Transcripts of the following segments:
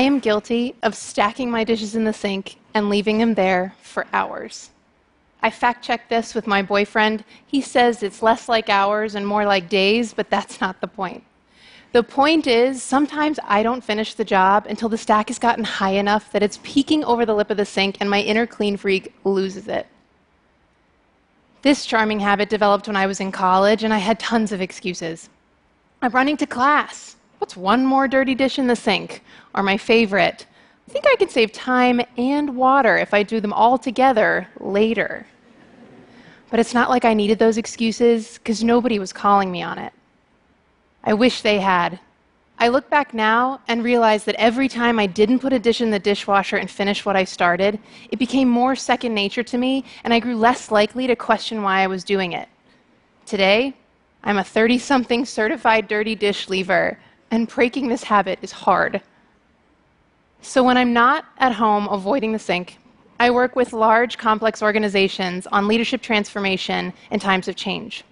I am guilty of stacking my dishes in the sink and leaving them there for hours. I fact checked this with my boyfriend. He says it's less like hours and more like days, but that's not the point. The point is, sometimes I don't finish the job until the stack has gotten high enough that it's peeking over the lip of the sink and my inner clean freak loses it. This charming habit developed when I was in college, and I had tons of excuses. I'm running to class. What's one more dirty dish in the sink? Or my favorite, I think I can save time and water if I do them all together later. But it's not like I needed those excuses because nobody was calling me on it. I wish they had. I look back now and realize that every time I didn't put a dish in the dishwasher and finish what I started, it became more second nature to me, and I grew less likely to question why I was doing it. Today, I'm a 30 something certified dirty dish leaver, and breaking this habit is hard. So when I'm not at home avoiding the sink, I work with large, complex organizations on leadership transformation in times of change.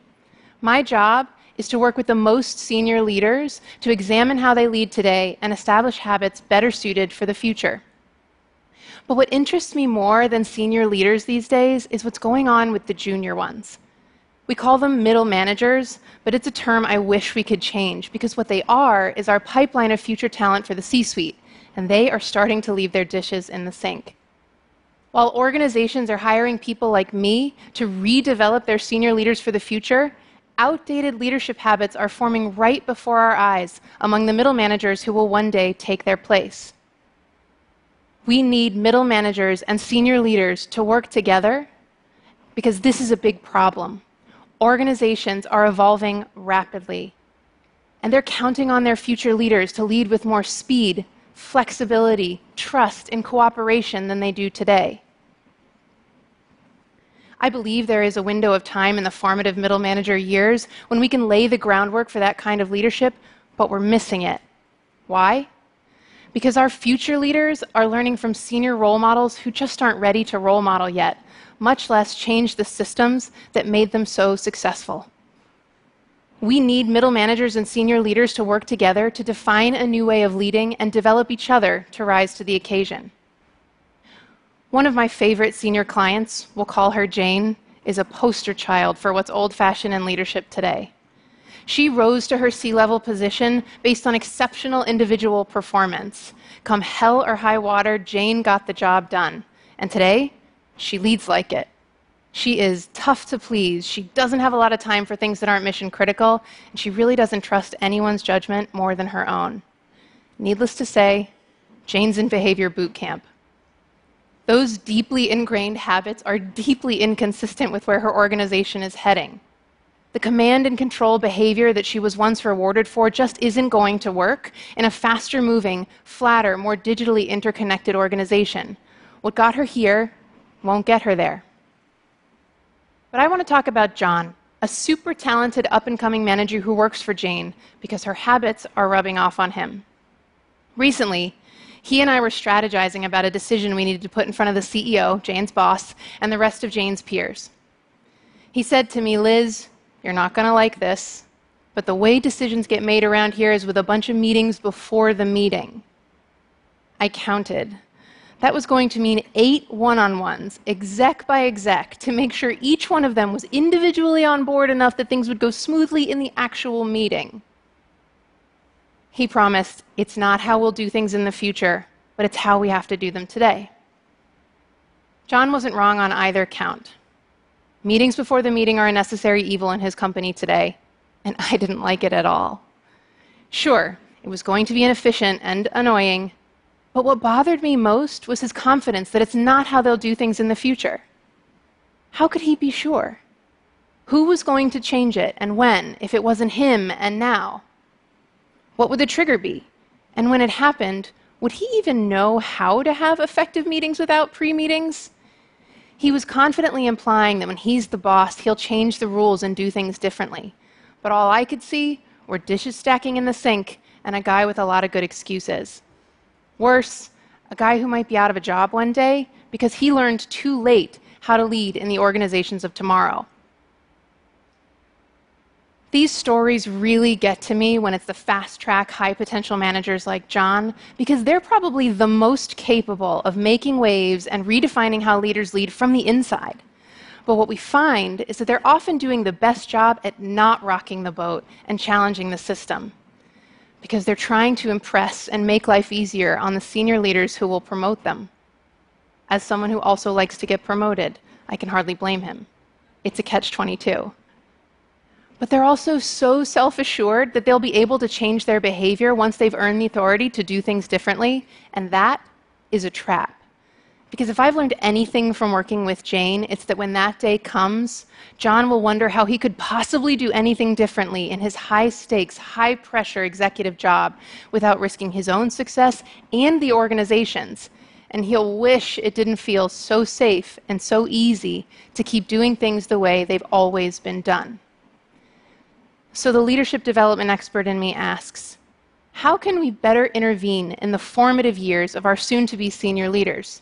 My job is to work with the most senior leaders to examine how they lead today and establish habits better suited for the future. But what interests me more than senior leaders these days is what's going on with the junior ones. We call them middle managers, but it's a term I wish we could change because what they are is our pipeline of future talent for the C suite, and they are starting to leave their dishes in the sink. While organizations are hiring people like me to redevelop their senior leaders for the future, outdated leadership habits are forming right before our eyes among the middle managers who will one day take their place. We need middle managers and senior leaders to work together because this is a big problem. Organizations are evolving rapidly, and they're counting on their future leaders to lead with more speed, flexibility, trust, and cooperation than they do today. I believe there is a window of time in the formative middle manager years when we can lay the groundwork for that kind of leadership, but we're missing it. Why? Because our future leaders are learning from senior role models who just aren't ready to role model yet, much less change the systems that made them so successful. We need middle managers and senior leaders to work together to define a new way of leading and develop each other to rise to the occasion. One of my favorite senior clients, we'll call her Jane, is a poster child for what's old fashioned in leadership today. She rose to her C level position based on exceptional individual performance. Come hell or high water, Jane got the job done. And today, she leads like it. She is tough to please. She doesn't have a lot of time for things that aren't mission critical, and she really doesn't trust anyone's judgment more than her own. Needless to say, Jane's in behavior boot camp. Those deeply ingrained habits are deeply inconsistent with where her organization is heading. The command and control behavior that she was once rewarded for just isn't going to work in a faster moving, flatter, more digitally interconnected organization. What got her here won't get her there. But I want to talk about John, a super talented up and coming manager who works for Jane because her habits are rubbing off on him. Recently, he and I were strategizing about a decision we needed to put in front of the CEO, Jane's boss, and the rest of Jane's peers. He said to me, Liz, you're not going to like this, but the way decisions get made around here is with a bunch of meetings before the meeting. I counted. That was going to mean eight one on ones, exec by exec, to make sure each one of them was individually on board enough that things would go smoothly in the actual meeting. He promised, It's not how we'll do things in the future, but it's how we have to do them today. John wasn't wrong on either count. Meetings before the meeting are a necessary evil in his company today, and I didn't like it at all. Sure, it was going to be inefficient and annoying, but what bothered me most was his confidence that it's not how they'll do things in the future. How could he be sure? Who was going to change it and when if it wasn't him and now? What would the trigger be? And when it happened, would he even know how to have effective meetings without pre meetings? He was confidently implying that when he's the boss, he'll change the rules and do things differently. But all I could see were dishes stacking in the sink and a guy with a lot of good excuses. Worse, a guy who might be out of a job one day because he learned too late how to lead in the organizations of tomorrow. These stories really get to me when it's the fast track, high potential managers like John, because they're probably the most capable of making waves and redefining how leaders lead from the inside. But what we find is that they're often doing the best job at not rocking the boat and challenging the system, because they're trying to impress and make life easier on the senior leaders who will promote them. As someone who also likes to get promoted, I can hardly blame him. It's a catch 22 but they're also so self assured that they'll be able to change their behavior once they've earned the authority to do things differently. And that is a trap. Because if I've learned anything from working with Jane, it's that when that day comes, John will wonder how he could possibly do anything differently in his high stakes, high pressure executive job without risking his own success and the organization's. And he'll wish it didn't feel so safe and so easy to keep doing things the way they've always been done. So the leadership development expert in me asks How can we better intervene in the formative years of our soon to be senior leaders?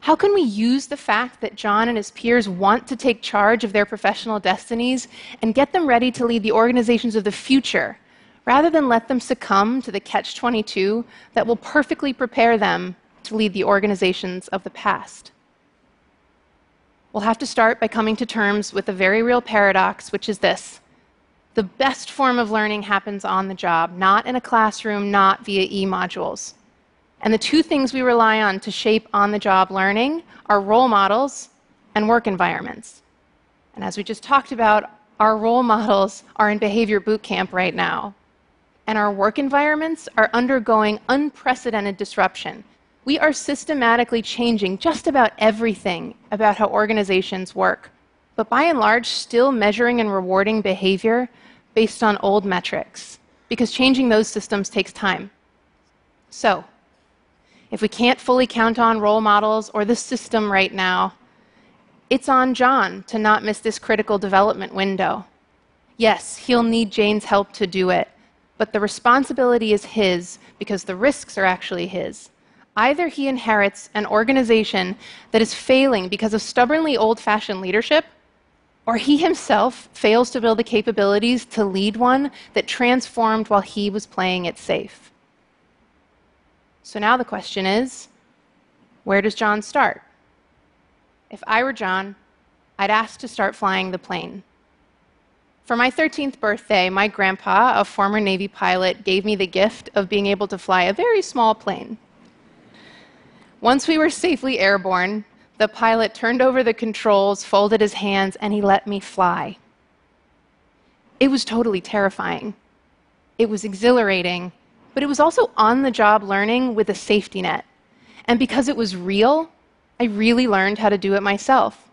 How can we use the fact that John and his peers want to take charge of their professional destinies and get them ready to lead the organizations of the future, rather than let them succumb to the catch 22 that will perfectly prepare them to lead the organizations of the past? We'll have to start by coming to terms with a very real paradox, which is this the best form of learning happens on the job, not in a classroom, not via e modules. And the two things we rely on to shape on the job learning are role models and work environments. And as we just talked about, our role models are in behavior boot camp right now. And our work environments are undergoing unprecedented disruption. We are systematically changing just about everything about how organizations work. But by and large, still measuring and rewarding behavior based on old metrics, because changing those systems takes time. So, if we can't fully count on role models or the system right now, it's on John to not miss this critical development window. Yes, he'll need Jane's help to do it, but the responsibility is his because the risks are actually his. Either he inherits an organization that is failing because of stubbornly old fashioned leadership, or he himself fails to build the capabilities to lead one that transformed while he was playing it safe. So now the question is where does John start? If I were John, I'd ask to start flying the plane. For my 13th birthday, my grandpa, a former Navy pilot, gave me the gift of being able to fly a very small plane. Once we were safely airborne, the pilot turned over the controls, folded his hands, and he let me fly. It was totally terrifying. It was exhilarating, but it was also on the job learning with a safety net. And because it was real, I really learned how to do it myself.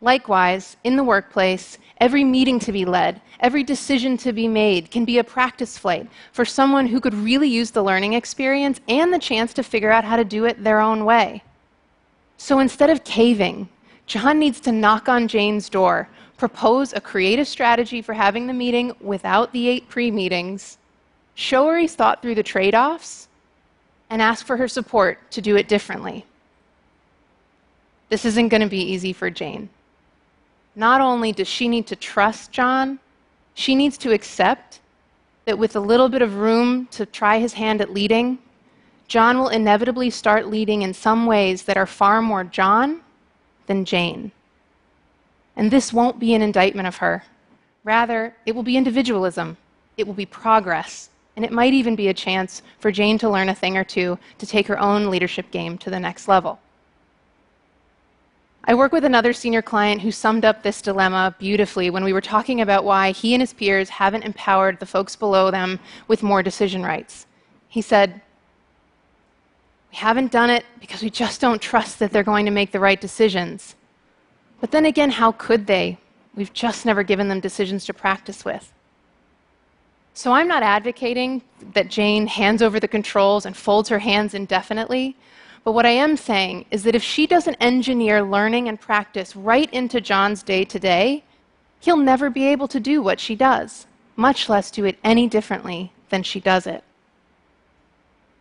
Likewise, in the workplace, every meeting to be led, every decision to be made can be a practice flight for someone who could really use the learning experience and the chance to figure out how to do it their own way. So instead of caving, John needs to knock on Jane's door, propose a creative strategy for having the meeting without the eight pre meetings, show her he's thought through the trade offs, and ask for her support to do it differently. This isn't going to be easy for Jane. Not only does she need to trust John, she needs to accept that with a little bit of room to try his hand at leading, John will inevitably start leading in some ways that are far more John than Jane. And this won't be an indictment of her. Rather, it will be individualism, it will be progress, and it might even be a chance for Jane to learn a thing or two to take her own leadership game to the next level. I work with another senior client who summed up this dilemma beautifully when we were talking about why he and his peers haven't empowered the folks below them with more decision rights. He said, we haven't done it because we just don't trust that they're going to make the right decisions. But then again, how could they? We've just never given them decisions to practice with. So I'm not advocating that Jane hands over the controls and folds her hands indefinitely. But what I am saying is that if she doesn't engineer learning and practice right into John's day to day, he'll never be able to do what she does, much less do it any differently than she does it.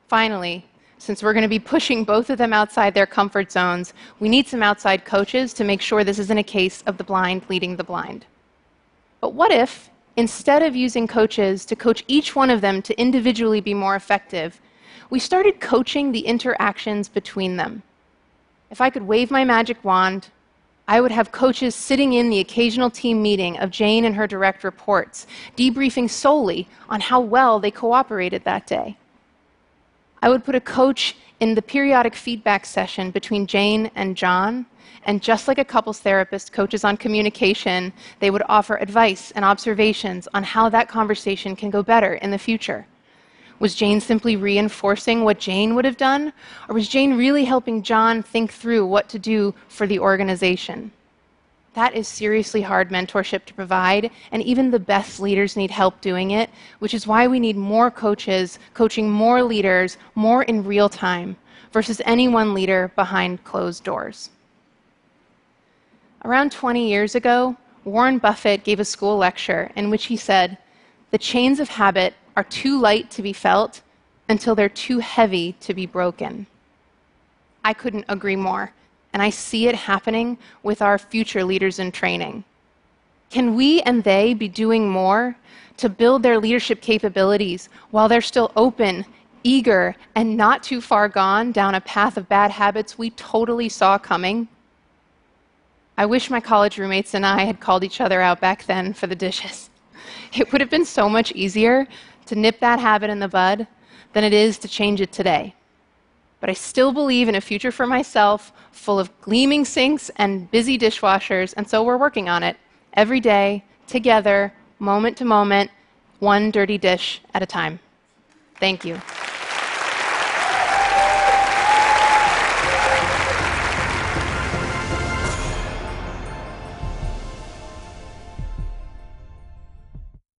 Finally, since we're going to be pushing both of them outside their comfort zones, we need some outside coaches to make sure this isn't a case of the blind leading the blind. But what if, instead of using coaches to coach each one of them to individually be more effective, we started coaching the interactions between them? If I could wave my magic wand, I would have coaches sitting in the occasional team meeting of Jane and her direct reports, debriefing solely on how well they cooperated that day. I would put a coach in the periodic feedback session between Jane and John, and just like a couples therapist coaches on communication, they would offer advice and observations on how that conversation can go better in the future. Was Jane simply reinforcing what Jane would have done? Or was Jane really helping John think through what to do for the organization? That is seriously hard mentorship to provide, and even the best leaders need help doing it, which is why we need more coaches coaching more leaders more in real time versus any one leader behind closed doors. Around 20 years ago, Warren Buffett gave a school lecture in which he said, The chains of habit are too light to be felt until they're too heavy to be broken. I couldn't agree more, and I see it happening with our future leaders in training. Can we and they be doing more to build their leadership capabilities while they're still open, eager, and not too far gone down a path of bad habits we totally saw coming? I wish my college roommates and I had called each other out back then for the dishes. It would have been so much easier to nip that habit in the bud than it is to change it today. But I still believe in a future for myself full of gleaming sinks and busy dishwashers, and so we're working on it every day, together, moment to moment, one dirty dish at a time. Thank you.